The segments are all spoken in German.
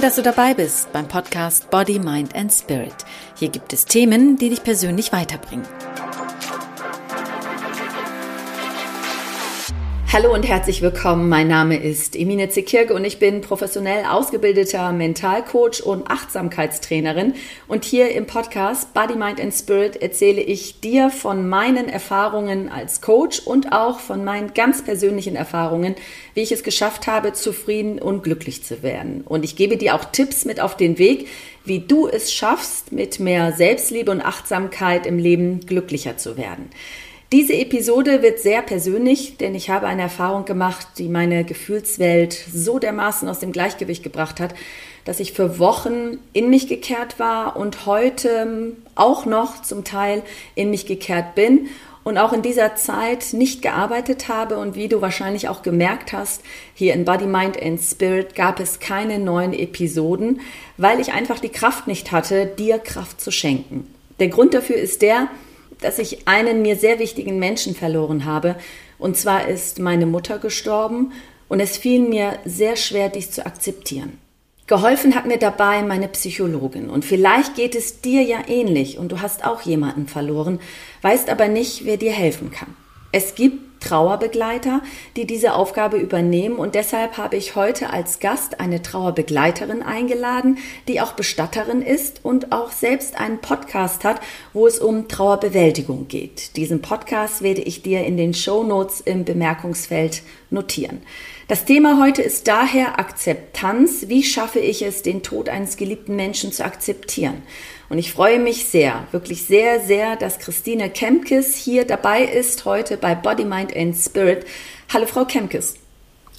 Toll, dass du dabei bist beim Podcast Body, Mind and Spirit. Hier gibt es Themen, die dich persönlich weiterbringen. Hallo und herzlich willkommen. Mein Name ist Emine Zekirke und ich bin professionell ausgebildeter Mentalcoach und Achtsamkeitstrainerin. Und hier im Podcast Body, Mind and Spirit erzähle ich dir von meinen Erfahrungen als Coach und auch von meinen ganz persönlichen Erfahrungen, wie ich es geschafft habe, zufrieden und glücklich zu werden. Und ich gebe dir auch Tipps mit auf den Weg, wie du es schaffst, mit mehr Selbstliebe und Achtsamkeit im Leben glücklicher zu werden. Diese Episode wird sehr persönlich, denn ich habe eine Erfahrung gemacht, die meine Gefühlswelt so dermaßen aus dem Gleichgewicht gebracht hat, dass ich für Wochen in mich gekehrt war und heute auch noch zum Teil in mich gekehrt bin und auch in dieser Zeit nicht gearbeitet habe und wie du wahrscheinlich auch gemerkt hast, hier in Body, Mind and Spirit gab es keine neuen Episoden, weil ich einfach die Kraft nicht hatte, dir Kraft zu schenken. Der Grund dafür ist der, dass ich einen mir sehr wichtigen Menschen verloren habe. Und zwar ist meine Mutter gestorben und es fiel mir sehr schwer, dies zu akzeptieren. Geholfen hat mir dabei meine Psychologin. Und vielleicht geht es dir ja ähnlich und du hast auch jemanden verloren, weißt aber nicht, wer dir helfen kann. Es gibt Trauerbegleiter, die diese Aufgabe übernehmen. Und deshalb habe ich heute als Gast eine Trauerbegleiterin eingeladen, die auch Bestatterin ist und auch selbst einen Podcast hat, wo es um Trauerbewältigung geht. Diesen Podcast werde ich dir in den Show Notes im Bemerkungsfeld notieren. Das Thema heute ist daher Akzeptanz. Wie schaffe ich es, den Tod eines geliebten Menschen zu akzeptieren? Und ich freue mich sehr, wirklich sehr, sehr, dass Christine Kemkes hier dabei ist heute bei Body, Mind and Spirit. Hallo, Frau Kemkes.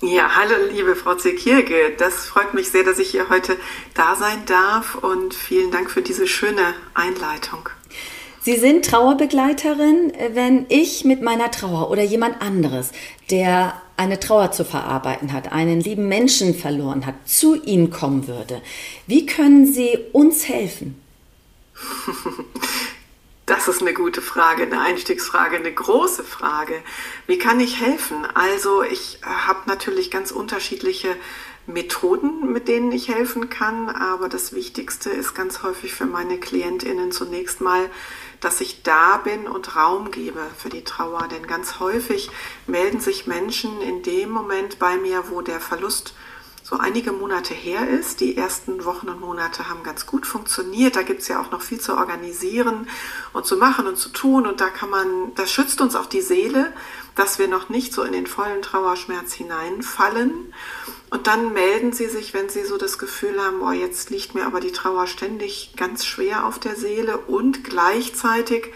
Ja, hallo, liebe Frau Zekirke. Das freut mich sehr, dass ich hier heute da sein darf und vielen Dank für diese schöne Einleitung. Sie sind Trauerbegleiterin, wenn ich mit meiner Trauer oder jemand anderes, der eine Trauer zu verarbeiten hat, einen lieben Menschen verloren hat, zu Ihnen kommen würde. Wie können Sie uns helfen? Das ist eine gute Frage, eine Einstiegsfrage, eine große Frage. Wie kann ich helfen? Also ich habe natürlich ganz unterschiedliche Methoden, mit denen ich helfen kann, aber das Wichtigste ist ganz häufig für meine Klientinnen zunächst mal, dass ich da bin und Raum gebe für die Trauer. Denn ganz häufig melden sich Menschen in dem Moment bei mir, wo der Verlust so einige Monate her ist. Die ersten Wochen und Monate haben ganz gut funktioniert. Da gibt es ja auch noch viel zu organisieren und zu machen und zu tun. Und da kann man, das schützt uns auch die Seele, dass wir noch nicht so in den vollen Trauerschmerz hineinfallen. Und dann melden sie sich, wenn sie so das Gefühl haben, boah, jetzt liegt mir aber die Trauer ständig ganz schwer auf der Seele und gleichzeitig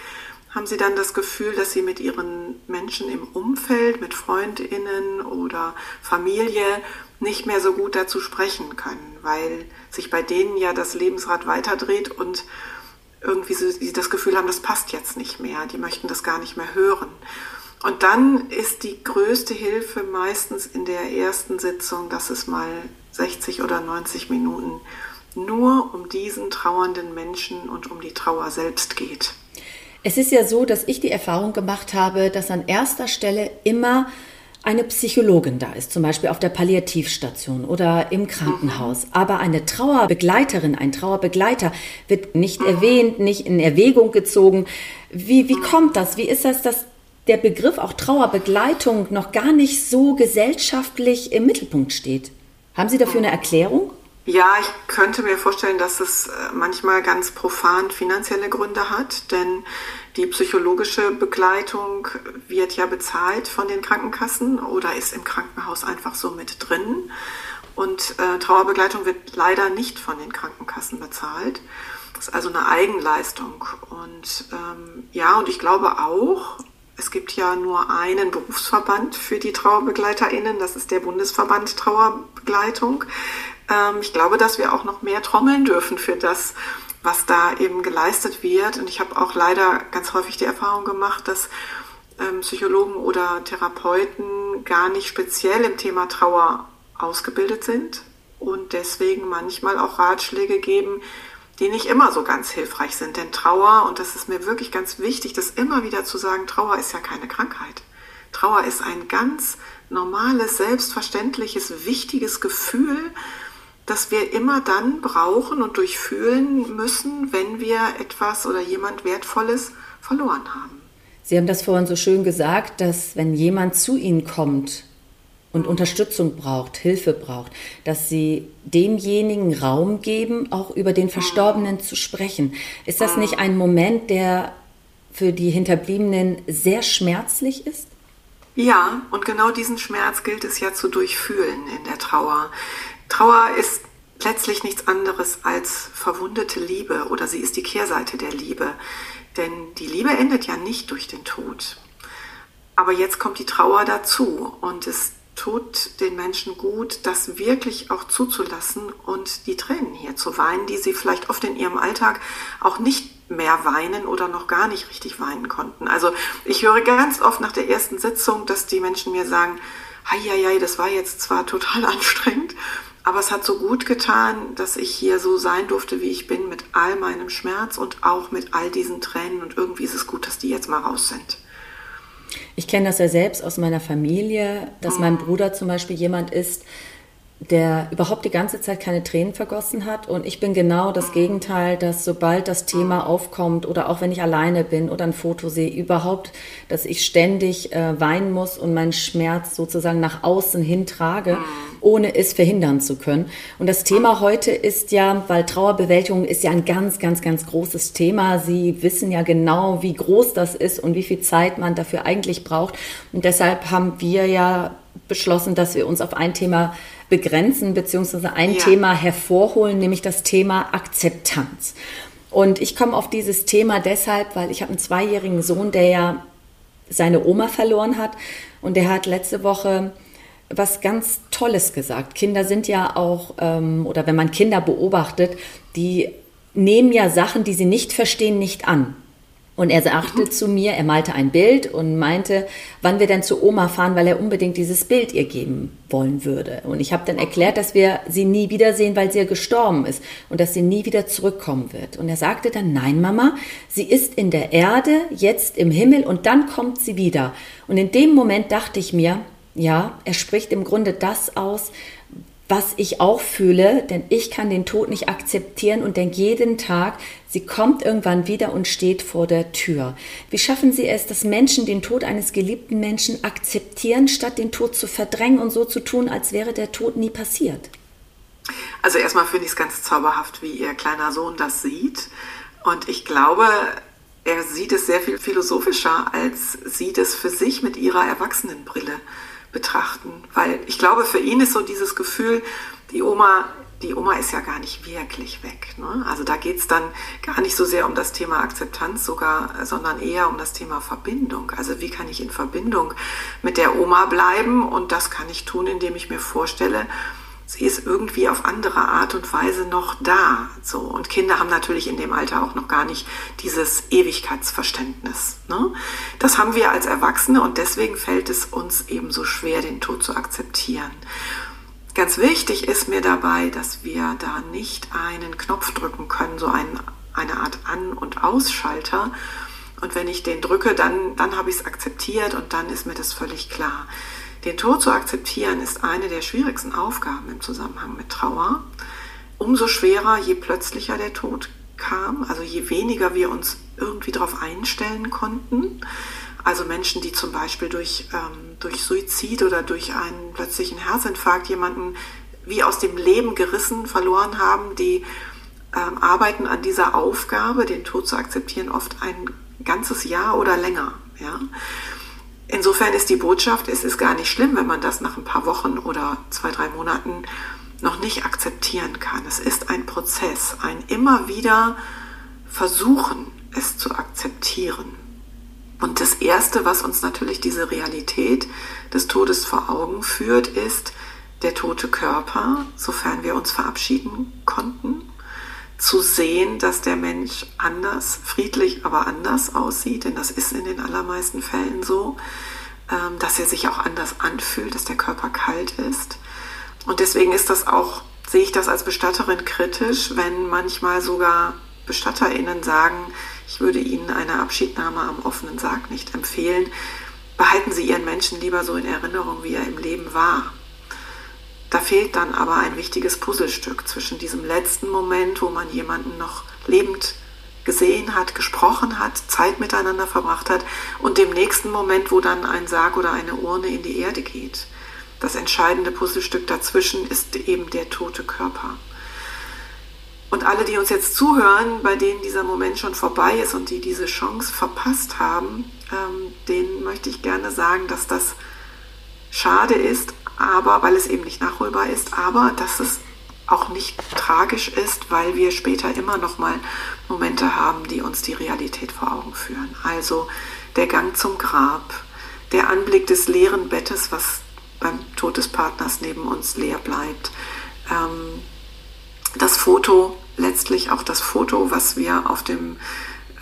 haben sie dann das Gefühl, dass sie mit ihren Menschen im Umfeld, mit Freundinnen oder Familie nicht mehr so gut dazu sprechen können, weil sich bei denen ja das Lebensrad weiterdreht und irgendwie sie das Gefühl haben, das passt jetzt nicht mehr, die möchten das gar nicht mehr hören. Und dann ist die größte Hilfe meistens in der ersten Sitzung, dass es mal 60 oder 90 Minuten nur um diesen trauernden Menschen und um die Trauer selbst geht. Es ist ja so, dass ich die Erfahrung gemacht habe, dass an erster Stelle immer eine Psychologin da ist, zum Beispiel auf der Palliativstation oder im Krankenhaus. Aber eine Trauerbegleiterin, ein Trauerbegleiter wird nicht erwähnt, nicht in Erwägung gezogen. Wie, wie kommt das? Wie ist das, dass der Begriff auch Trauerbegleitung noch gar nicht so gesellschaftlich im Mittelpunkt steht? Haben Sie dafür eine Erklärung? Ja, ich könnte mir vorstellen, dass es äh, manchmal ganz profan finanzielle Gründe hat, denn die psychologische Begleitung wird ja bezahlt von den Krankenkassen oder ist im Krankenhaus einfach so mit drin. Und äh, Trauerbegleitung wird leider nicht von den Krankenkassen bezahlt. Das ist also eine Eigenleistung. Und ähm, ja, und ich glaube auch, es gibt ja nur einen Berufsverband für die TrauerbegleiterInnen, das ist der Bundesverband Trauerbegleitung. Ähm, ich glaube, dass wir auch noch mehr trommeln dürfen für das, was da eben geleistet wird. Und ich habe auch leider ganz häufig die Erfahrung gemacht, dass ähm, Psychologen oder Therapeuten gar nicht speziell im Thema Trauer ausgebildet sind und deswegen manchmal auch Ratschläge geben, die nicht immer so ganz hilfreich sind. Denn Trauer, und das ist mir wirklich ganz wichtig, das immer wieder zu sagen, Trauer ist ja keine Krankheit. Trauer ist ein ganz normales, selbstverständliches, wichtiges Gefühl, dass wir immer dann brauchen und durchfühlen müssen, wenn wir etwas oder jemand Wertvolles verloren haben. Sie haben das vorhin so schön gesagt, dass wenn jemand zu Ihnen kommt und Unterstützung braucht, Hilfe braucht, dass Sie demjenigen Raum geben, auch über den Verstorbenen zu sprechen. Ist das nicht ein Moment, der für die Hinterbliebenen sehr schmerzlich ist? Ja, und genau diesen Schmerz gilt es ja zu durchfühlen in der Trauer. Trauer ist letztlich nichts anderes als verwundete Liebe oder sie ist die Kehrseite der Liebe. Denn die Liebe endet ja nicht durch den Tod. Aber jetzt kommt die Trauer dazu und es tut den Menschen gut, das wirklich auch zuzulassen und die Tränen hier zu weinen, die sie vielleicht oft in ihrem Alltag auch nicht mehr weinen oder noch gar nicht richtig weinen konnten. Also ich höre ganz oft nach der ersten Sitzung, dass die Menschen mir sagen, hei, das war jetzt zwar total anstrengend, aber es hat so gut getan, dass ich hier so sein durfte, wie ich bin, mit all meinem Schmerz und auch mit all diesen Tränen. Und irgendwie ist es gut, dass die jetzt mal raus sind. Ich kenne das ja selbst aus meiner Familie, dass mein Bruder zum Beispiel jemand ist, der überhaupt die ganze Zeit keine Tränen vergossen hat. Und ich bin genau das Gegenteil, dass sobald das Thema aufkommt oder auch wenn ich alleine bin oder ein Foto sehe, überhaupt, dass ich ständig äh, weinen muss und meinen Schmerz sozusagen nach außen hin trage, ohne es verhindern zu können. Und das Thema heute ist ja, weil Trauerbewältigung ist ja ein ganz, ganz, ganz großes Thema. Sie wissen ja genau, wie groß das ist und wie viel Zeit man dafür eigentlich braucht. Und deshalb haben wir ja beschlossen, dass wir uns auf ein Thema begrenzen beziehungsweise ein ja. Thema hervorholen, nämlich das Thema Akzeptanz. Und ich komme auf dieses Thema deshalb, weil ich habe einen zweijährigen Sohn, der ja seine Oma verloren hat und der hat letzte Woche was ganz Tolles gesagt. Kinder sind ja auch, ähm, oder wenn man Kinder beobachtet, die nehmen ja Sachen, die sie nicht verstehen, nicht an. Und er sagte zu mir, er malte ein Bild und meinte, wann wir denn zu Oma fahren, weil er unbedingt dieses Bild ihr geben wollen würde. Und ich habe dann erklärt, dass wir sie nie wiedersehen, weil sie ja gestorben ist und dass sie nie wieder zurückkommen wird. Und er sagte dann, nein, Mama, sie ist in der Erde, jetzt im Himmel und dann kommt sie wieder. Und in dem Moment dachte ich mir, ja, er spricht im Grunde das aus, was ich auch fühle, denn ich kann den Tod nicht akzeptieren und denke jeden Tag, sie kommt irgendwann wieder und steht vor der Tür. Wie schaffen Sie es, dass Menschen den Tod eines geliebten Menschen akzeptieren, statt den Tod zu verdrängen und so zu tun, als wäre der Tod nie passiert? Also erstmal finde ich es ganz zauberhaft, wie Ihr kleiner Sohn das sieht. Und ich glaube, er sieht es sehr viel philosophischer, als sieht es für sich mit ihrer Erwachsenenbrille betrachten. Weil ich glaube, für ihn ist so dieses Gefühl, die Oma, die Oma ist ja gar nicht wirklich weg. Ne? Also da geht es dann gar nicht so sehr um das Thema Akzeptanz sogar, sondern eher um das Thema Verbindung. Also wie kann ich in Verbindung mit der Oma bleiben? Und das kann ich tun, indem ich mir vorstelle, sie ist irgendwie auf andere Art und Weise noch da. So. Und Kinder haben natürlich in dem Alter auch noch gar nicht dieses Ewigkeitsverständnis. Ne? Das haben wir als Erwachsene und deswegen fällt es uns eben so schwer, den Tod zu akzeptieren. Ganz wichtig ist mir dabei, dass wir da nicht einen Knopf drücken können, so ein, eine Art An- und Ausschalter. Und wenn ich den drücke, dann, dann habe ich es akzeptiert und dann ist mir das völlig klar. Den Tod zu akzeptieren ist eine der schwierigsten Aufgaben im Zusammenhang mit Trauer. Umso schwerer, je plötzlicher der Tod kam, also je weniger wir uns irgendwie darauf einstellen konnten. Also Menschen, die zum Beispiel durch, ähm, durch Suizid oder durch einen plötzlichen Herzinfarkt jemanden wie aus dem Leben gerissen verloren haben, die ähm, arbeiten an dieser Aufgabe, den Tod zu akzeptieren, oft ein ganzes Jahr oder länger. Ja? Insofern ist die Botschaft, es ist gar nicht schlimm, wenn man das nach ein paar Wochen oder zwei, drei Monaten noch nicht akzeptieren kann. Es ist ein Prozess, ein immer wieder Versuchen, es zu akzeptieren. Und das Erste, was uns natürlich diese Realität des Todes vor Augen führt, ist der tote Körper, sofern wir uns verabschieden konnten zu sehen, dass der Mensch anders, friedlich, aber anders aussieht, denn das ist in den allermeisten Fällen so, ähm, dass er sich auch anders anfühlt, dass der Körper kalt ist. Und deswegen ist das auch, sehe ich das als Bestatterin kritisch, wenn manchmal sogar BestatterInnen sagen, ich würde Ihnen eine Abschiednahme am offenen Sarg nicht empfehlen. Behalten Sie Ihren Menschen lieber so in Erinnerung, wie er im Leben war Da fehlt dann aber ein wichtiges Puzzlestück zwischen diesem letzten Moment, wo man jemanden noch lebend gesehen hat, gesprochen hat, Zeit miteinander verbracht hat und dem nächsten Moment, wo dann ein Sarg oder eine Urne in die Erde geht. Das entscheidende Puzzlestück dazwischen ist eben der tote Körper. Und alle, die uns jetzt zuhören, bei denen dieser Moment schon vorbei ist und die diese Chance verpasst haben, ähm, denen möchte ich gerne sagen, dass das schade ist, aber weil es eben nicht nachholbar ist, aber dass es auch nicht tragisch ist, weil wir später immer noch mal Momente haben, die uns die Realität vor Augen führen. Also der Gang zum Grab, der Anblick des leeren Bettes, was beim Tod des Partners neben uns leer bleibt, ähm, das Foto, letztlich auch das Foto, was wir auf dem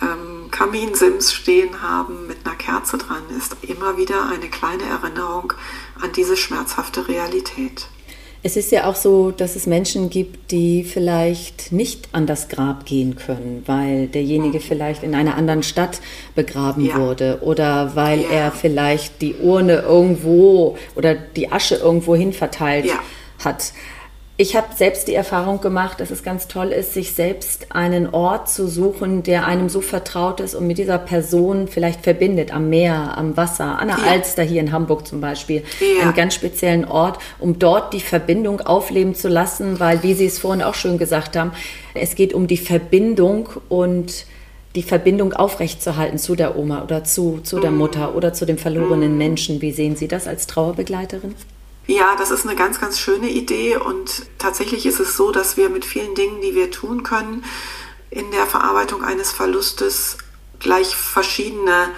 ähm, Kaminsims stehen haben mit einer Kerze dran, ist immer wieder eine kleine Erinnerung an diese schmerzhafte Realität. Es ist ja auch so, dass es Menschen gibt, die vielleicht nicht an das Grab gehen können, weil derjenige mhm. vielleicht in einer anderen Stadt begraben ja. wurde oder weil ja. er vielleicht die Urne irgendwo oder die Asche irgendwo hin verteilt ja. hat. Ich habe selbst die Erfahrung gemacht, dass es ganz toll ist, sich selbst einen Ort zu suchen, der einem so vertraut ist und mit dieser Person vielleicht verbindet, am Meer, am Wasser, an der ja. Alster hier in Hamburg zum Beispiel, ja. einen ganz speziellen Ort, um dort die Verbindung aufleben zu lassen, weil, wie Sie es vorhin auch schön gesagt haben, es geht um die Verbindung und die Verbindung aufrechtzuerhalten zu der Oma oder zu, zu der mhm. Mutter oder zu dem verlorenen mhm. Menschen. Wie sehen Sie das als Trauerbegleiterin? Ja, das ist eine ganz, ganz schöne Idee und tatsächlich ist es so, dass wir mit vielen Dingen, die wir tun können, in der Verarbeitung eines Verlustes gleich verschiedene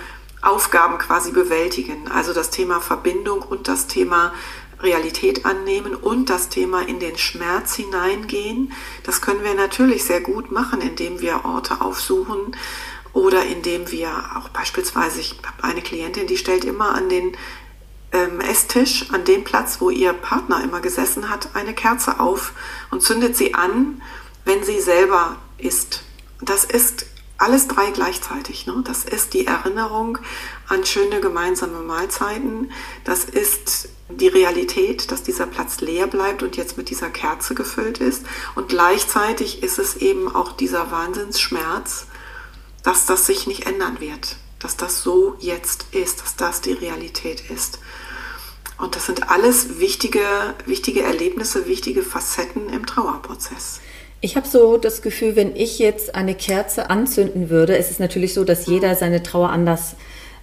Aufgaben quasi bewältigen. Also das Thema Verbindung und das Thema Realität annehmen und das Thema in den Schmerz hineingehen. Das können wir natürlich sehr gut machen, indem wir Orte aufsuchen oder indem wir auch beispielsweise, ich habe eine Klientin, die stellt immer an den ähm, Esstisch, an dem Platz, wo ihr Partner immer gesessen hat, eine Kerze auf und zündet sie an, wenn sie selber isst. Das ist alles drei gleichzeitig. Ne? Das ist die Erinnerung an schöne gemeinsame Mahlzeiten. Das ist die Realität, dass dieser Platz leer bleibt und jetzt mit dieser Kerze gefüllt ist. Und gleichzeitig ist es eben auch dieser Wahnsinnsschmerz, dass das sich nicht ändern wird. Dass das so jetzt ist, dass das die Realität ist. Und das sind alles wichtige, wichtige Erlebnisse, wichtige Facetten im Trauerprozess. Ich habe so das Gefühl, wenn ich jetzt eine Kerze anzünden würde, es ist natürlich so, dass jeder seine Trauer anders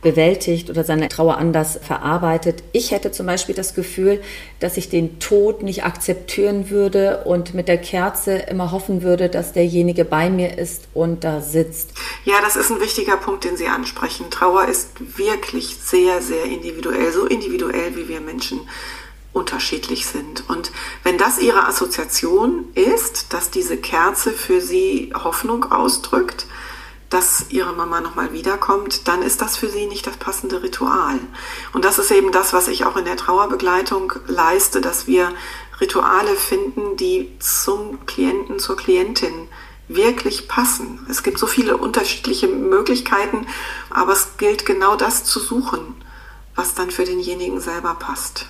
bewältigt oder seine Trauer anders verarbeitet. Ich hätte zum Beispiel das Gefühl, dass ich den Tod nicht akzeptieren würde und mit der Kerze immer hoffen würde, dass derjenige bei mir ist und da sitzt. Ja, das ist ein wichtiger Punkt, den Sie ansprechen. Trauer ist wirklich sehr, sehr individuell, so individuell, wie wir Menschen unterschiedlich sind. Und wenn das Ihre Assoziation ist, dass diese Kerze für Sie Hoffnung ausdrückt, dass ihre Mama nochmal wiederkommt, dann ist das für sie nicht das passende Ritual. Und das ist eben das, was ich auch in der Trauerbegleitung leiste, dass wir Rituale finden, die zum Klienten, zur Klientin wirklich passen. Es gibt so viele unterschiedliche Möglichkeiten, aber es gilt genau das zu suchen, was dann für denjenigen selber passt.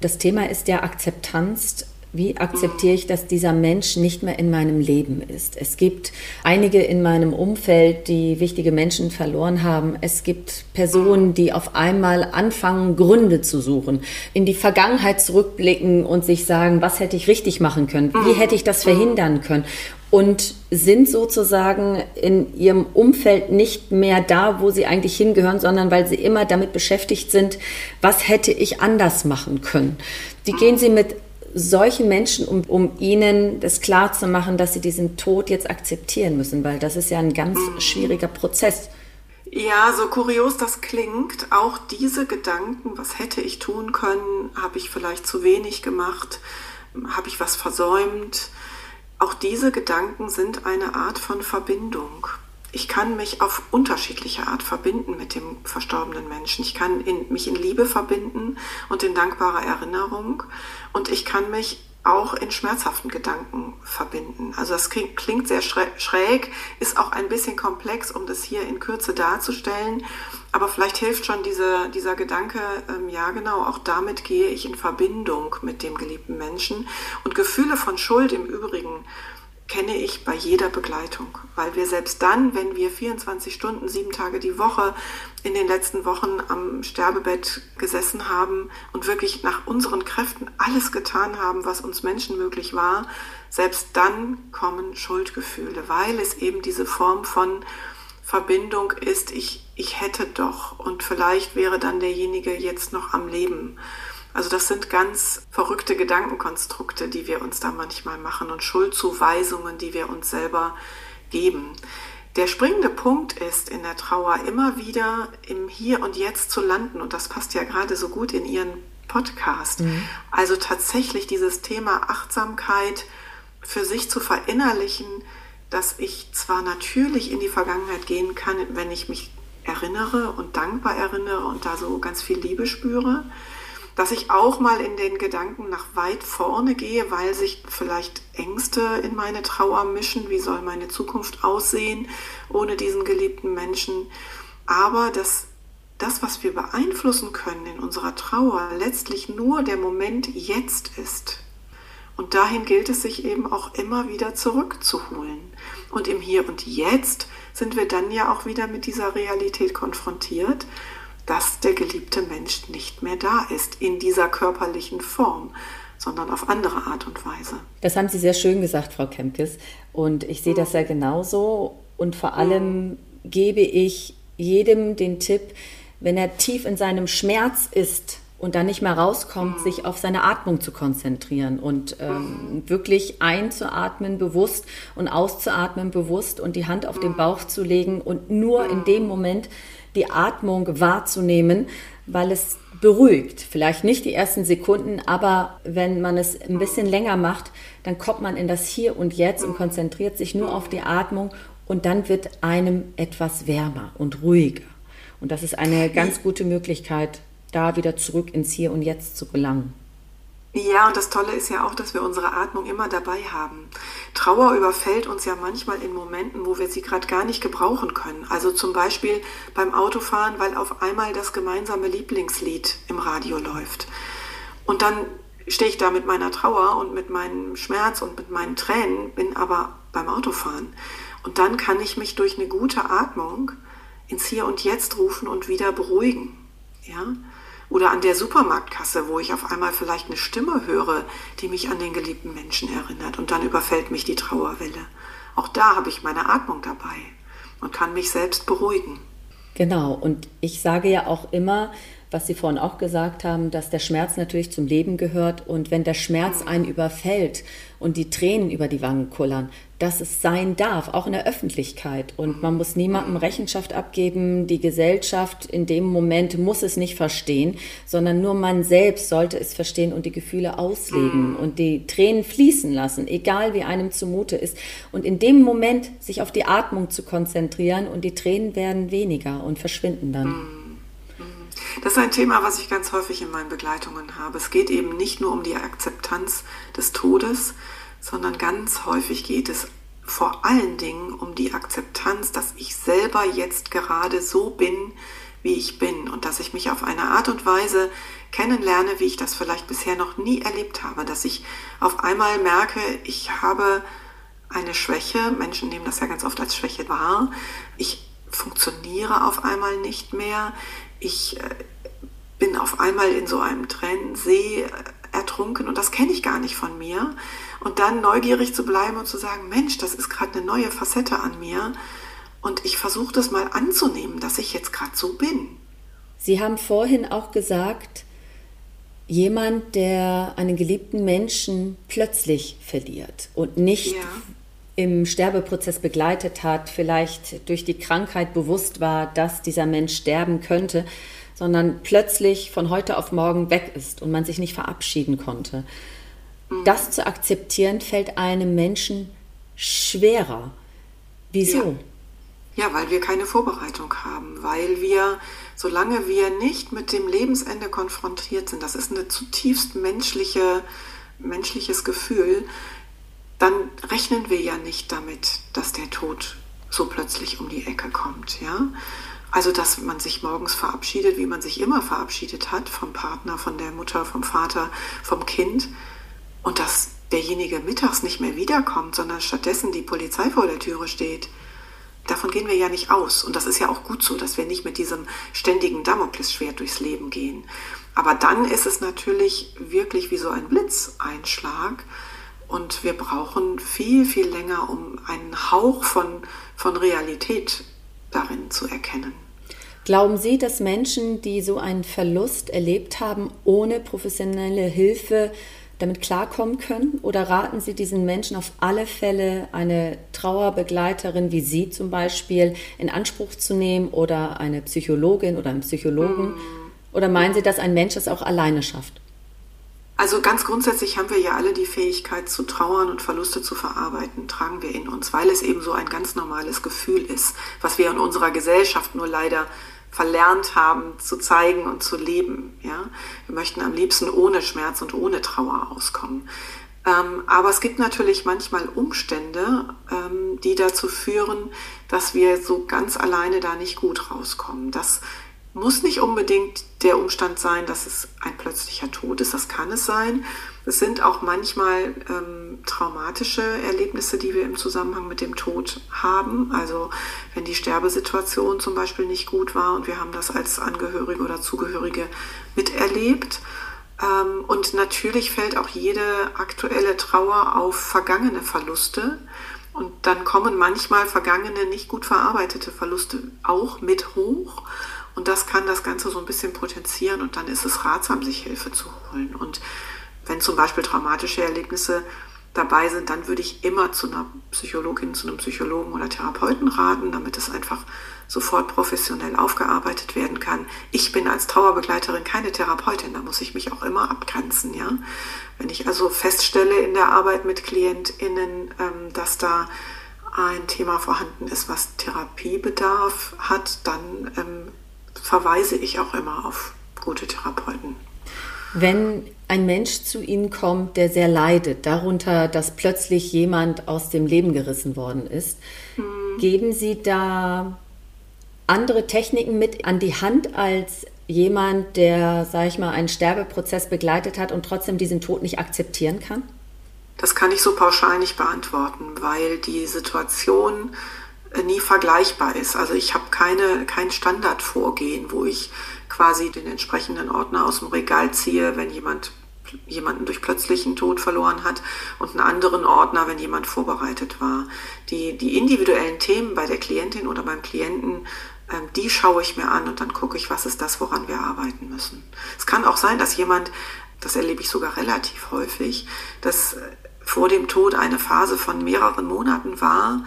Das Thema ist ja Akzeptanz wie akzeptiere ich, dass dieser Mensch nicht mehr in meinem Leben ist? Es gibt einige in meinem Umfeld, die wichtige Menschen verloren haben. Es gibt Personen, die auf einmal anfangen, Gründe zu suchen, in die Vergangenheit zurückblicken und sich sagen, was hätte ich richtig machen können? Wie hätte ich das verhindern können? Und sind sozusagen in ihrem Umfeld nicht mehr da, wo sie eigentlich hingehören, sondern weil sie immer damit beschäftigt sind, was hätte ich anders machen können? Die gehen sie mit solchen Menschen, um, um ihnen das klar zu machen, dass sie diesen Tod jetzt akzeptieren müssen, weil das ist ja ein ganz mhm. schwieriger Prozess. Ja, so kurios das klingt, auch diese Gedanken, was hätte ich tun können, habe ich vielleicht zu wenig gemacht, habe ich was versäumt, auch diese Gedanken sind eine Art von Verbindung ich kann mich auf unterschiedliche Art verbinden mit dem verstorbenen Menschen. Ich kann in, mich in Liebe verbinden und in dankbarer Erinnerung. Und ich kann mich auch in schmerzhaften Gedanken verbinden. Also das klingt sehr schräg, ist auch ein bisschen komplex, um das hier in Kürze darzustellen. Aber vielleicht hilft schon diese, dieser Gedanke, ähm, ja genau, auch damit gehe ich in Verbindung mit dem geliebten Menschen. Und Gefühle von Schuld im Übrigen kenne ich bei jeder Begleitung, weil wir selbst dann, wenn wir 24 Stunden, sieben Tage die Woche in den letzten Wochen am Sterbebett gesessen haben und wirklich nach unseren Kräften alles getan haben, was uns Menschen möglich war, selbst dann kommen Schuldgefühle, weil es eben diese Form von Verbindung ist, ich, ich hätte doch und vielleicht wäre dann derjenige jetzt noch am Leben. Also das sind ganz verrückte Gedankenkonstrukte, die wir uns da manchmal machen und Schuldzuweisungen, die wir uns selber geben. Der springende Punkt ist in der Trauer immer wieder im Hier und Jetzt zu landen und das passt ja gerade so gut in Ihren Podcast. Mhm. Also tatsächlich dieses Thema Achtsamkeit für sich zu verinnerlichen, dass ich zwar natürlich in die Vergangenheit gehen kann, wenn ich mich erinnere und dankbar erinnere und da so ganz viel Liebe spüre, dass ich auch mal in den Gedanken nach weit vorne gehe, weil sich vielleicht Ängste in meine Trauer mischen. Wie soll meine Zukunft aussehen ohne diesen geliebten Menschen? Aber dass das, was wir beeinflussen können in unserer Trauer, letztlich nur der Moment jetzt ist. Und dahin gilt es sich eben auch immer wieder zurückzuholen. Und im Hier und Jetzt sind wir dann ja auch wieder mit dieser Realität konfrontiert dass der geliebte Mensch nicht mehr da ist in dieser körperlichen Form, sondern auf andere Art und Weise. Das haben Sie sehr schön gesagt, Frau Kempkes. Und ich sehe das ja genauso. Und vor allem gebe ich jedem den Tipp, wenn er tief in seinem Schmerz ist und dann nicht mehr rauskommt, mhm. sich auf seine Atmung zu konzentrieren und ähm, mhm. wirklich einzuatmen bewusst und auszuatmen bewusst und die Hand auf den Bauch zu legen und nur in dem Moment die Atmung wahrzunehmen, weil es beruhigt. Vielleicht nicht die ersten Sekunden, aber wenn man es ein bisschen länger macht, dann kommt man in das Hier und Jetzt und konzentriert sich nur auf die Atmung und dann wird einem etwas wärmer und ruhiger. Und das ist eine ganz gute Möglichkeit, da wieder zurück ins Hier und Jetzt zu gelangen. Ja, und das Tolle ist ja auch, dass wir unsere Atmung immer dabei haben. Trauer überfällt uns ja manchmal in Momenten, wo wir sie gerade gar nicht gebrauchen können. Also zum Beispiel beim Autofahren, weil auf einmal das gemeinsame Lieblingslied im Radio läuft. Und dann stehe ich da mit meiner Trauer und mit meinem Schmerz und mit meinen Tränen, bin aber beim Autofahren. Und dann kann ich mich durch eine gute Atmung ins Hier und Jetzt rufen und wieder beruhigen. Ja? Oder an der Supermarktkasse, wo ich auf einmal vielleicht eine Stimme höre, die mich an den geliebten Menschen erinnert. Und dann überfällt mich die Trauerwelle. Auch da habe ich meine Atmung dabei und kann mich selbst beruhigen. Genau, und ich sage ja auch immer, was Sie vorhin auch gesagt haben, dass der Schmerz natürlich zum Leben gehört und wenn der Schmerz einen überfällt und die Tränen über die Wangen kullern, dass es sein darf, auch in der Öffentlichkeit. Und man muss niemandem Rechenschaft abgeben. Die Gesellschaft in dem Moment muss es nicht verstehen, sondern nur man selbst sollte es verstehen und die Gefühle ausleben und die Tränen fließen lassen, egal wie einem zumute ist. Und in dem Moment sich auf die Atmung zu konzentrieren und die Tränen werden weniger und verschwinden dann. Das ist ein Thema, was ich ganz häufig in meinen Begleitungen habe. Es geht eben nicht nur um die Akzeptanz des Todes, sondern ganz häufig geht es vor allen Dingen um die Akzeptanz, dass ich selber jetzt gerade so bin, wie ich bin. Und dass ich mich auf eine Art und Weise kennenlerne, wie ich das vielleicht bisher noch nie erlebt habe, dass ich auf einmal merke, ich habe eine Schwäche, Menschen nehmen das ja ganz oft als Schwäche wahr, ich funktioniere auf einmal nicht mehr, ich äh, bin auf einmal in so einem Tränensee äh, ertrunken und das kenne ich gar nicht von mir. Und dann neugierig zu bleiben und zu sagen, Mensch, das ist gerade eine neue Facette an mir. Und ich versuche das mal anzunehmen, dass ich jetzt gerade so bin. Sie haben vorhin auch gesagt, jemand, der einen geliebten Menschen plötzlich verliert und nicht ja. Im Sterbeprozess begleitet hat, vielleicht durch die Krankheit bewusst war, dass dieser Mensch sterben könnte, sondern plötzlich von heute auf morgen weg ist und man sich nicht verabschieden konnte. Mhm. Das zu akzeptieren fällt einem Menschen schwerer. Wieso? Ja. ja, weil wir keine Vorbereitung haben, weil wir, solange wir nicht mit dem Lebensende konfrontiert sind, das ist eine zutiefst menschliche menschliches Gefühl, dann rechnen wir ja nicht damit, dass der Tod so plötzlich um die Ecke kommt, ja. Also, dass man sich morgens verabschiedet, wie man sich immer verabschiedet hat, vom Partner, von der Mutter, vom Vater, vom Kind. Und dass derjenige mittags nicht mehr wiederkommt, sondern stattdessen die Polizei vor der Türe steht. Davon gehen wir ja nicht aus. Und das ist ja auch gut so, dass wir nicht mit diesem ständigen Damoklesschwert durchs Leben gehen. Aber dann ist es natürlich wirklich wie so ein Blitzeinschlag. Und wir brauchen viel, viel länger, um einen Hauch von, von Realität darin zu erkennen. Glauben Sie, dass Menschen, die so einen Verlust erlebt haben, ohne professionelle Hilfe damit klarkommen können? Oder raten Sie diesen Menschen auf alle Fälle, eine Trauerbegleiterin wie Sie zum Beispiel in Anspruch zu nehmen oder eine Psychologin oder einen Psychologen? Mhm. Oder meinen Sie, dass ein Mensch das auch alleine schafft? Also ganz grundsätzlich haben wir ja alle die Fähigkeit zu trauern und Verluste zu verarbeiten, tragen wir in uns, weil es eben so ein ganz normales Gefühl ist, was wir in unserer Gesellschaft nur leider verlernt haben zu zeigen und zu leben. Ja? Wir möchten am liebsten ohne Schmerz und ohne Trauer auskommen. Ähm, aber es gibt natürlich manchmal Umstände, ähm, die dazu führen, dass wir so ganz alleine da nicht gut rauskommen. Das muss nicht unbedingt der Umstand sein, dass es ein plötzlicher Tod ist. Das kann es sein. Es sind auch manchmal ähm, traumatische Erlebnisse, die wir im Zusammenhang mit dem Tod haben. Also wenn die Sterbesituation zum Beispiel nicht gut war und wir haben das als Angehörige oder Zugehörige miterlebt. Ähm, und natürlich fällt auch jede aktuelle Trauer auf vergangene Verluste. Und dann kommen manchmal vergangene, nicht gut verarbeitete Verluste auch mit hoch. Und das kann das Ganze so ein bisschen potenzieren und dann ist es ratsam, sich Hilfe zu holen. Und wenn zum Beispiel traumatische Erlebnisse dabei sind, dann würde ich immer zu einer Psychologin, zu einem Psychologen oder Therapeuten raten, damit es einfach sofort professionell aufgearbeitet werden kann. Ich bin als Trauerbegleiterin keine Therapeutin, da muss ich mich auch immer abgrenzen, ja. Wenn ich also feststelle in der Arbeit mit KlientInnen, ähm, dass da ein Thema vorhanden ist, was Therapiebedarf hat, dann ähm, verweise ich auch immer auf gute Therapeuten. Wenn ein Mensch zu Ihnen kommt, der sehr leidet, darunter, dass plötzlich jemand aus dem Leben gerissen worden ist, hm. geben Sie da andere Techniken mit an die Hand als jemand, der, sage ich mal, einen Sterbeprozess begleitet hat und trotzdem diesen Tod nicht akzeptieren kann? Das kann ich so pauschal nicht beantworten, weil die Situation nie vergleichbar ist. Also ich habe keine, kein Standardvorgehen, wo ich quasi den entsprechenden Ordner aus dem Regal ziehe, wenn jemand jemanden durch plötzlichen Tod verloren hat und einen anderen Ordner, wenn jemand vorbereitet war. Die, die individuellen Themen bei der Klientin oder beim Klienten, ähm, die schaue ich mir an und dann gucke ich, was ist das, woran wir arbeiten müssen. Es kann auch sein, dass jemand, das erlebe ich sogar relativ häufig, dass vor dem Tod eine Phase von mehreren Monaten war,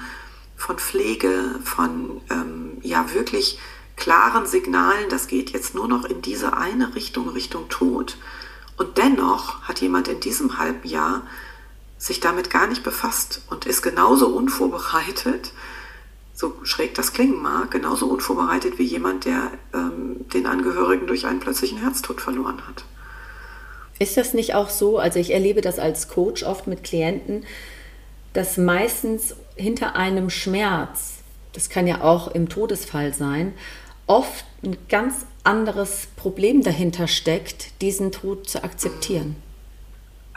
von Pflege, von ähm, ja wirklich klaren Signalen, das geht jetzt nur noch in diese eine Richtung, Richtung Tod. Und dennoch hat jemand in diesem halben Jahr sich damit gar nicht befasst und ist genauso unvorbereitet, so schräg das klingen mag, genauso unvorbereitet wie jemand, der ähm, den Angehörigen durch einen plötzlichen Herztod verloren hat. Ist das nicht auch so? Also ich erlebe das als Coach oft mit Klienten, dass meistens hinter einem Schmerz, das kann ja auch im Todesfall sein, oft ein ganz anderes Problem dahinter steckt, diesen Tod zu akzeptieren.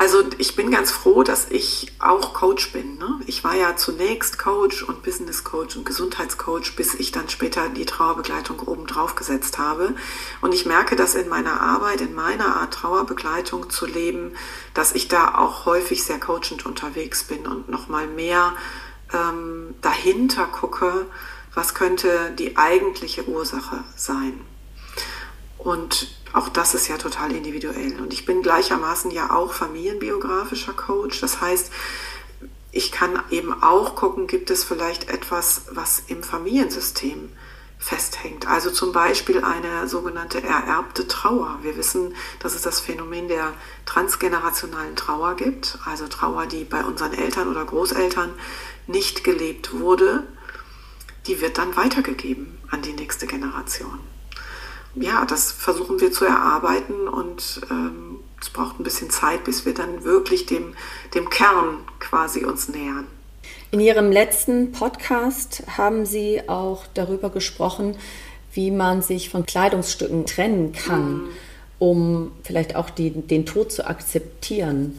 Also ich bin ganz froh, dass ich auch Coach bin. Ne? Ich war ja zunächst Coach und Business Coach und Gesundheitscoach, bis ich dann später die Trauerbegleitung oben drauf gesetzt habe. Und ich merke, dass in meiner Arbeit, in meiner Art Trauerbegleitung zu leben, dass ich da auch häufig sehr coachend unterwegs bin und nochmal mehr ähm, dahinter gucke, was könnte die eigentliche Ursache sein. Und auch das ist ja total individuell. Und ich bin gleichermaßen ja auch familienbiografischer Coach. Das heißt, ich kann eben auch gucken, gibt es vielleicht etwas, was im Familiensystem festhängt. Also zum Beispiel eine sogenannte ererbte Trauer. Wir wissen, dass es das Phänomen der transgenerationalen Trauer gibt, also Trauer, die bei unseren Eltern oder Großeltern nicht gelebt wurde, die wird dann weitergegeben an die nächste Generation. ja, das versuchen wir zu erarbeiten und ähm, es braucht ein bisschen Zeit, bis wir dann wirklich dem, dem Kern quasi uns nähern. In Ihrem letzten Podcast haben Sie auch darüber gesprochen, wie man sich von Kleidungsstücken trennen kann, mhm. um vielleicht auch die, den Tod zu akzeptieren.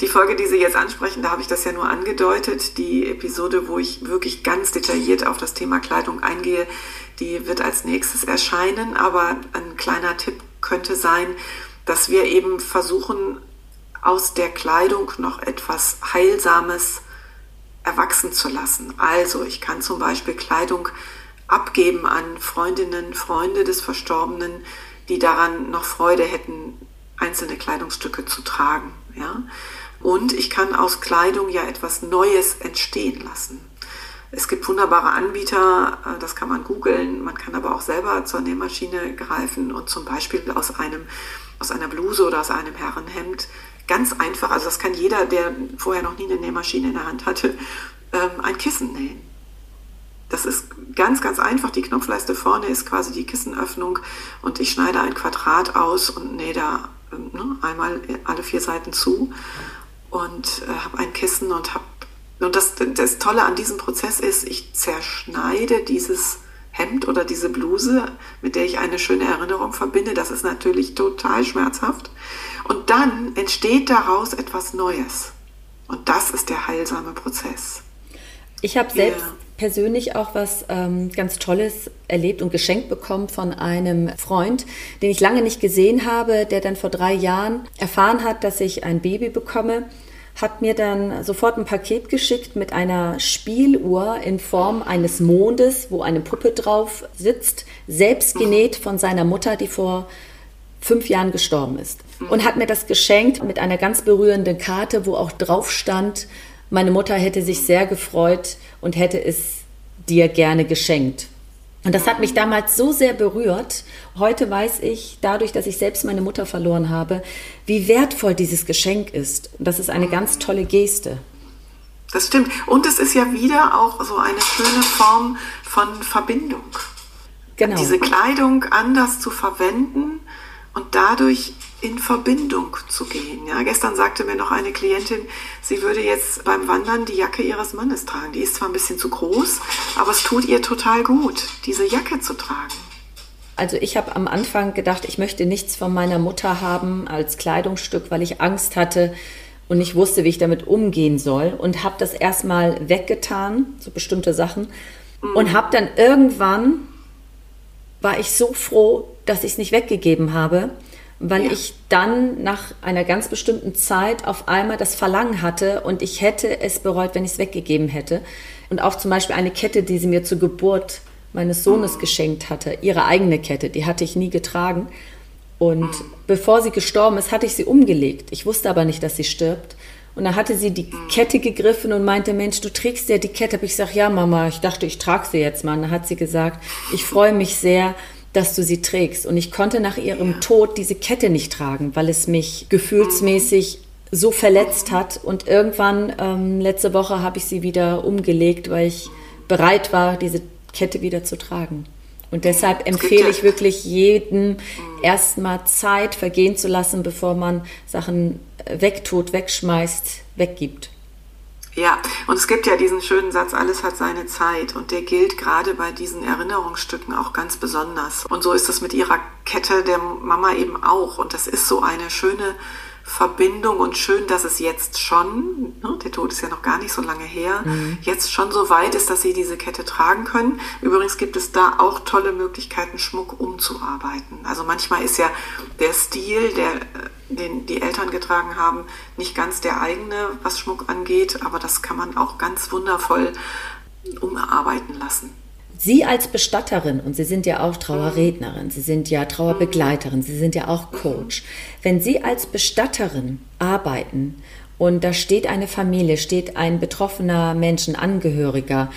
Die Folge, die Sie jetzt ansprechen, da habe ich das ja nur angedeutet. Die Episode, wo ich wirklich ganz detailliert auf das Thema Kleidung eingehe, die wird als nächstes erscheinen. Aber ein kleiner Tipp könnte sein, dass wir eben versuchen, aus der Kleidung noch etwas Heilsames erwachsen zu lassen. Also ich kann zum Beispiel Kleidung abgeben an Freundinnen, Freunde des Verstorbenen, die daran noch Freude hätten, einzelne Kleidungsstücke zu tragen. Ja? Und ich kann aus Kleidung ja etwas Neues entstehen lassen. Es gibt wunderbare Anbieter, äh, das kann man googeln. Man kann aber auch selber zur Nähmaschine greifen und zum Beispiel aus einem, aus einer Bluse oder aus einem Herrenhemd ganz einfach, also das kann jeder, der vorher noch nie eine Nähmaschine in der Hand hatte, ähm, ein Kissen nähen. Das ist ganz, ganz einfach. Die Knopfleiste vorne ist quasi die Kissenöffnung und ich schneide ein Quadrat aus und nähe da ähm, ne, einmal alle vier Seiten zu und äh, habe ein Kissen und habe und das, das Tolle an diesem Prozess ist, ich zerschneide dieses Hemd oder diese Bluse, mit der ich eine schöne Erinnerung verbinde. Das ist natürlich total schmerzhaft. Und dann entsteht daraus etwas Neues. Und das ist der heilsame Prozess. Ich habe selbst ja. Persönlich auch was ähm, ganz Tolles erlebt und geschenkt bekommen von einem Freund, den ich lange nicht gesehen habe, der dann vor drei Jahren erfahren hat, dass ich ein Baby bekomme hat mir dann sofort ein Paket geschickt mit einer Spieluhr in Form eines Mondes, wo eine Puppe drauf sitzt, selbst genäht von seiner Mutter, die vor fünf Jahren gestorben ist. Und hat mir das geschenkt mit einer ganz berührenden Karte, wo auch drauf stand, meine Mutter hätte sich sehr gefreut und hätte es dir gerne geschenkt. Und das hat mich damals so sehr berührt. Heute weiß ich, dadurch, dass ich selbst meine Mutter verloren habe, wie wertvoll dieses Geschenk ist. Und das ist eine ganz tolle Geste. Das stimmt. Und es ist ja wieder auch so eine schöne Form von Verbindung. Genau. Diese Kleidung anders zu verwenden und dadurch in Verbindung zu gehen. Ja, gestern sagte mir noch eine Klientin, sie würde jetzt beim Wandern die Jacke ihres Mannes tragen. Die ist zwar ein bisschen zu groß, aber es tut ihr total gut, diese Jacke zu tragen. Also ich habe am Anfang gedacht, ich möchte nichts von meiner Mutter haben als Kleidungsstück, weil ich Angst hatte und nicht wusste, wie ich damit umgehen soll und habe das erstmal weggetan, so bestimmte Sachen mhm. und habe dann irgendwann war ich so froh, dass ich es nicht weggegeben habe weil ja. ich dann nach einer ganz bestimmten Zeit auf einmal das Verlangen hatte und ich hätte es bereut, wenn ich es weggegeben hätte. Und auch zum Beispiel eine Kette, die sie mir zur Geburt meines Sohnes mhm. geschenkt hatte, ihre eigene Kette, die hatte ich nie getragen. Und mhm. bevor sie gestorben ist, hatte ich sie umgelegt. Ich wusste aber nicht, dass sie stirbt. Und dann hatte sie die mhm. Kette gegriffen und meinte, Mensch, du trägst ja die Kette. Aber ich sage, ja, Mama, ich dachte, ich trage sie jetzt mal. Und dann hat sie gesagt, ich freue mich sehr, dass du sie trägst. Und ich konnte nach ihrem ja. Tod diese Kette nicht tragen, weil es mich gefühlsmäßig so verletzt hat. Und irgendwann, ähm, letzte Woche, habe ich sie wieder umgelegt, weil ich bereit war, diese Kette wieder zu tragen. Und deshalb empfehle ich wirklich jedem, erstmal Zeit vergehen zu lassen, bevor man Sachen wegtut, wegschmeißt, weggibt. Ja, und es gibt ja diesen schönen Satz, alles hat seine Zeit und der gilt gerade bei diesen Erinnerungsstücken auch ganz besonders. Und so ist es mit ihrer Kette der Mama eben auch. Und das ist so eine schöne Verbindung und schön, dass es jetzt schon, ne, der Tod ist ja noch gar nicht so lange her, mhm. jetzt schon so weit ist, dass sie diese Kette tragen können. Übrigens gibt es da auch tolle Möglichkeiten, Schmuck umzuarbeiten. Also manchmal ist ja der Stil, der, äh, den die Eltern getragen haben, nicht ganz der eigene, was Schmuck angeht, aber das kann man auch ganz wundervoll umarbeiten lassen. Sie als Bestatterin, und Sie sind ja auch Trauerrednerin, Sie sind ja Trauerbegleiterin, Sie sind ja auch Coach. Wenn Sie als Bestatterin arbeiten und da steht eine Familie, steht ein betroffener Menschenangehöriger,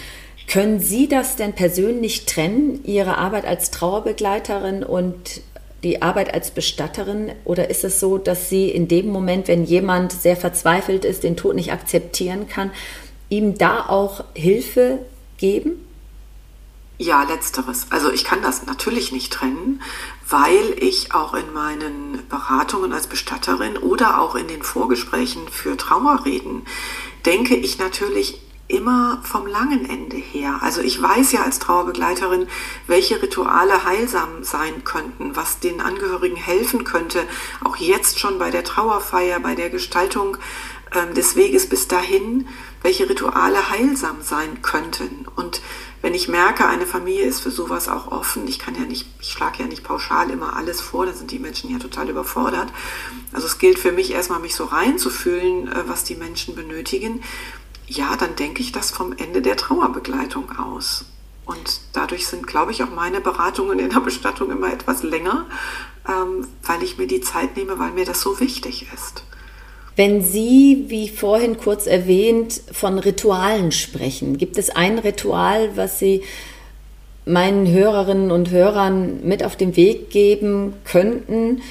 können Sie das denn persönlich trennen, Ihre Arbeit als Trauerbegleiterin und die Arbeit als Bestatterin? Oder ist es so, dass Sie in dem Moment, wenn jemand sehr verzweifelt ist, den Tod nicht akzeptieren kann, ihm da auch Hilfe geben? Ja, letzteres. Also ich kann das natürlich nicht trennen, weil ich auch in meinen Beratungen als Bestatterin oder auch in den Vorgesprächen für Trauerreden denke ich natürlich immer vom langen Ende her. Also ich weiß ja als Trauerbegleiterin, welche Rituale heilsam sein könnten, was den Angehörigen helfen könnte, auch jetzt schon bei der Trauerfeier, bei der Gestaltung äh, des Weges bis dahin, welche Rituale heilsam sein könnten. Und wenn ich merke, eine Familie ist für sowas auch offen, ich kann ja nicht, ich schlage ja nicht pauschal immer alles vor, da sind die Menschen ja total überfordert. Also es gilt für mich erstmal, mich so reinzufühlen, äh, was die Menschen benötigen. Ja, dann denke ich das vom Ende der Trauerbegleitung aus. Und dadurch sind, glaube ich, auch meine Beratungen in der Bestattung immer etwas länger, ähm, weil ich mir die Zeit nehme, weil mir das so wichtig ist. Wenn Sie, wie vorhin kurz erwähnt, von Ritualen sprechen, gibt es ein Ritual, was Sie meinen Hörerinnen und Hörern mit auf den Weg geben könnten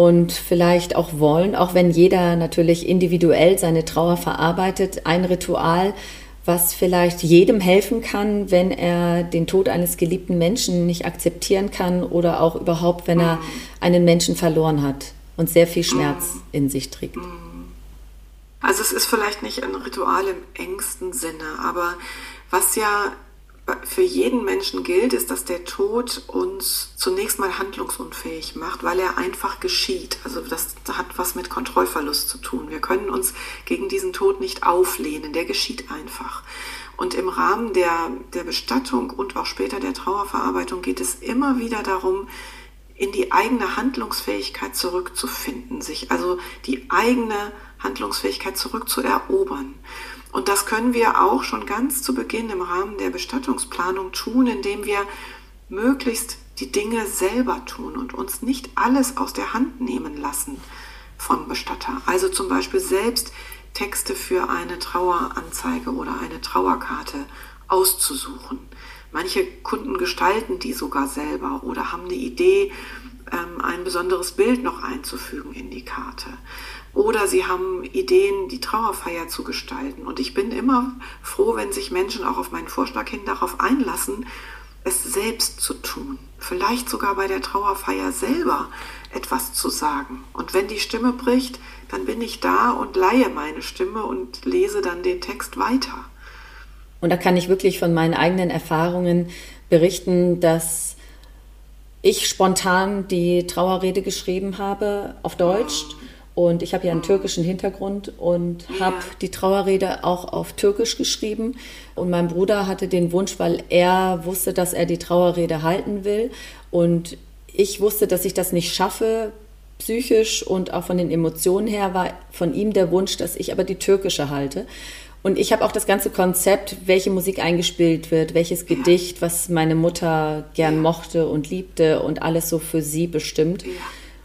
und vielleicht auch wollen, auch wenn jeder natürlich individuell seine Trauer verarbeitet, ein Ritual, was vielleicht jedem helfen kann, wenn er den Tod eines geliebten Menschen nicht akzeptieren kann oder auch überhaupt, wenn er einen Menschen verloren hat und sehr viel Schmerz in sich trägt. Also es ist vielleicht nicht ein Ritual im engsten Sinne, aber was ja für jeden Menschen gilt, ist, dass der Tod uns zunächst mal handlungsunfähig macht, weil er einfach geschieht. Also das hat was mit Kontrollverlust zu tun. Wir können uns gegen diesen Tod nicht auflehnen, der geschieht einfach. Und im Rahmen der, der Bestattung und auch später der Trauerverarbeitung geht es immer wieder darum, in die eigene Handlungsfähigkeit zurückzufinden, sich also die eigene Handlungsfähigkeit zurückzuerobern. Und das können wir auch schon ganz zu Beginn im Rahmen der Bestattungsplanung tun, indem wir möglichst die Dinge selber tun und uns nicht alles aus der Hand nehmen lassen vom Bestatter. Also zum Beispiel selbst Texte für eine Traueranzeige oder eine Trauerkarte auszusuchen. Manche Kunden gestalten die sogar selber oder haben eine Idee, ähm, ein besonderes Bild noch einzufügen in die Karte. Oder sie haben Ideen, die Trauerfeier zu gestalten. Und ich bin immer froh, wenn sich Menschen auch auf meinen Vorschlag hin darauf einlassen, es selbst zu tun. Vielleicht sogar bei der Trauerfeier selber etwas zu sagen. Und wenn die Stimme bricht, dann bin ich da und leihe meine Stimme und lese dann den Text weiter. Und da kann ich wirklich von meinen eigenen Erfahrungen berichten, dass ich spontan die Trauerrede geschrieben habe auf Deutsch. Und ich habe ja einen türkischen Hintergrund und habe die Trauerrede auch auf Türkisch geschrieben. Und mein Bruder hatte den Wunsch, weil er wusste, dass er die Trauerrede halten will. Und ich wusste, dass ich das nicht schaffe, psychisch und auch von den Emotionen her, war von ihm der Wunsch, dass ich aber die türkische halte. Und ich habe auch das ganze Konzept, welche Musik eingespielt wird, welches Gedicht, was meine Mutter gern mochte und liebte und alles so für sie bestimmt. Ja.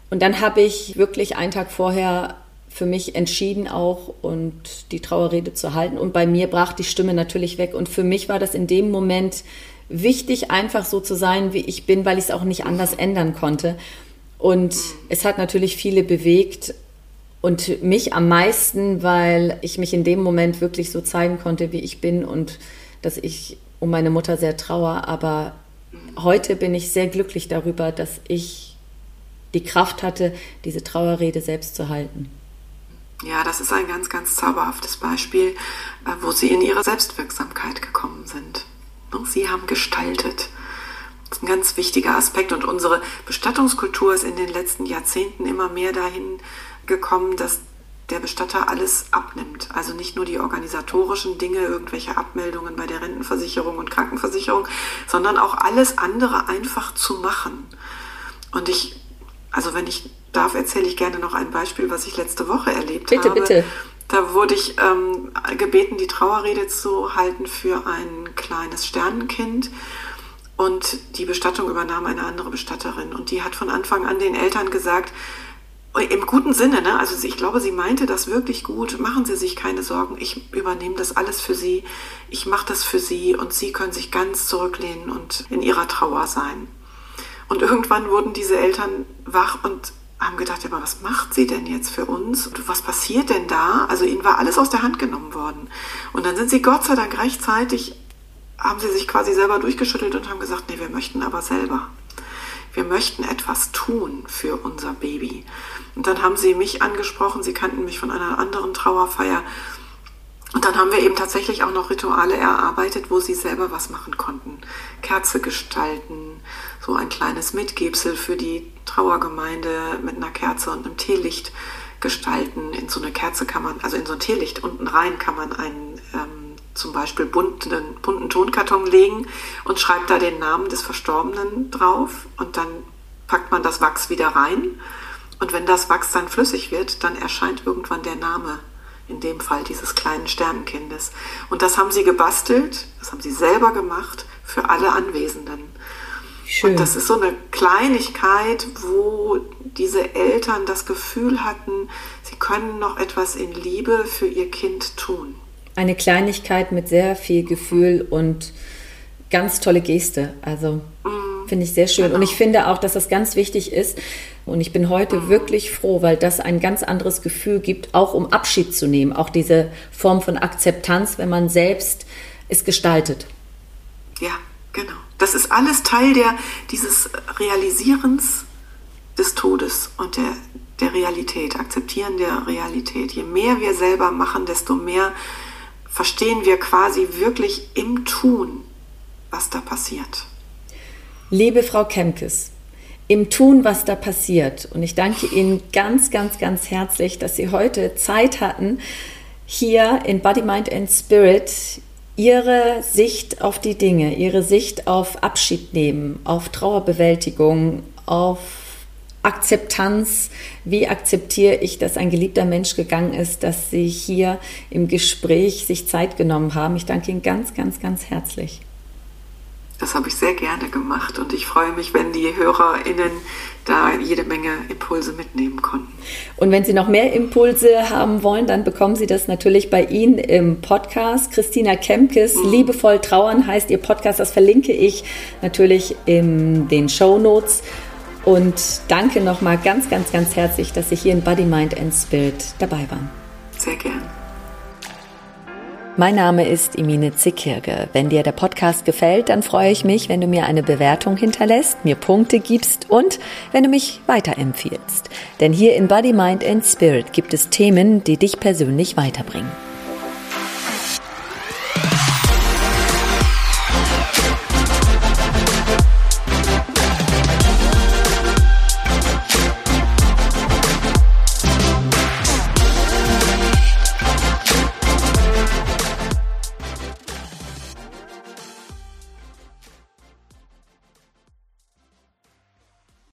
Und dann habe ich wirklich einen Tag vorher für mich entschieden auch und die Trauerrede zu halten. Und bei mir brach die Stimme natürlich weg. Und für mich war das in dem Moment wichtig, einfach so zu sein, wie ich bin, weil ich es auch nicht anders ändern konnte. Und es hat natürlich viele bewegt und mich am meisten, weil ich mich in dem Moment wirklich so zeigen konnte, wie ich bin und dass ich um meine Mutter sehr trauer. Aber heute bin ich sehr glücklich darüber, dass ich die Kraft hatte, diese Trauerrede selbst zu halten. Ja, das ist ein ganz, ganz zauberhaftes Beispiel, äh, wo Sie in Ihre Selbstwirksamkeit gekommen sind. Sie haben gestaltet. Das ist ein ganz wichtiger Aspekt und unsere Bestattungskultur ist in den letzten Jahrzehnten immer mehr dahin gekommen, dass der Bestatter alles abnimmt. Also nicht nur die organisatorischen Dinge, irgendwelche Abmeldungen bei der Rentenversicherung und Krankenversicherung, sondern auch alles andere einfach zu machen. Und ich also wenn ich darf, erzähle ich gerne noch ein Beispiel, was ich letzte Woche erlebt bitte, habe. Bitte, bitte. Da wurde ich ähm, gebeten, die Trauerrede zu halten für ein kleines Sternenkind. Und die Bestattung übernahm eine andere Bestatterin. Und die hat von Anfang an den Eltern gesagt, im guten Sinne, ne? also ich glaube, sie meinte das wirklich gut. Machen Sie sich keine Sorgen, ich übernehme das alles für Sie. Ich mache das für Sie und Sie können sich ganz zurücklehnen und in Ihrer Trauer sein. Und irgendwann wurden diese Eltern wach und haben gedacht, aber was macht sie denn jetzt für uns? Was passiert denn da? Also ihnen war alles aus der Hand genommen worden. Und dann sind sie Gott sei Dank rechtzeitig haben sie sich quasi selber durchgeschüttelt und haben gesagt, nee, wir möchten aber selber. Wir möchten etwas tun für unser Baby. Und dann haben sie mich angesprochen, sie kannten mich von einer anderen Trauerfeier. Und dann haben wir eben tatsächlich auch noch Rituale erarbeitet, wo sie selber was machen konnten. Kerze gestalten, so ein kleines Mitgebsel für die Trauergemeinde mit einer Kerze und einem Teelicht gestalten. In so eine Kerze kann man, also in so ein Teelicht unten rein kann man einen ähm, zum Beispiel bunten, bunten Tonkarton legen und schreibt da den Namen des Verstorbenen drauf und dann packt man das Wachs wieder rein. Und wenn das Wachs dann flüssig wird, dann erscheint irgendwann der Name, in dem Fall dieses kleinen Sternenkindes. Und das haben sie gebastelt, das haben sie selber gemacht für alle Anwesenden. Schön. Und das ist so eine Kleinigkeit, wo diese Eltern das Gefühl hatten, sie können noch etwas in Liebe für ihr Kind tun. Eine Kleinigkeit mit sehr viel Gefühl und ganz tolle Geste. Also mm, finde ich sehr schön. Genau. Und ich finde auch, dass das ganz wichtig ist. Und ich bin heute mm. wirklich froh, weil das ein ganz anderes Gefühl gibt, auch um Abschied zu nehmen. Auch diese Form von Akzeptanz, wenn man selbst es gestaltet. Ja, genau. Das ist alles Teil der, dieses Realisierens des Todes und der, der Realität, Akzeptieren der Realität. Je mehr wir selber machen, desto mehr verstehen wir quasi wirklich im Tun, was da passiert. Liebe Frau Kemkes, im Tun, was da passiert. Und ich danke Ihnen ganz, ganz, ganz herzlich, dass Sie heute Zeit hatten, hier in Body, Mind and Spirit Ihre Sicht auf die Dinge, Ihre Sicht auf Abschied nehmen, auf Trauerbewältigung, auf Akzeptanz, wie akzeptiere ich, dass ein geliebter Mensch gegangen ist, dass Sie hier im Gespräch sich Zeit genommen haben. Ich danke Ihnen ganz, ganz, ganz herzlich. Das habe ich sehr gerne gemacht und ich freue mich, wenn die HörerInnen da jede Menge Impulse mitnehmen konnten. Und wenn Sie noch mehr Impulse haben wollen, dann bekommen Sie das natürlich bei Ihnen im Podcast. Christina Kemkes, mhm. Liebevoll Trauern heißt Ihr Podcast. Das verlinke ich natürlich in den Show Notes. Und danke nochmal ganz, ganz, ganz herzlich, dass Sie hier in Body, Mind and Spirit dabei waren. Sehr gern. Mein Name ist Emine Zickirge. Wenn dir der Podcast gefällt, dann freue ich mich, wenn du mir eine Bewertung hinterlässt, mir Punkte gibst und wenn du mich weiterempfiehlst. Denn hier in Body, Mind and Spirit gibt es Themen, die dich persönlich weiterbringen.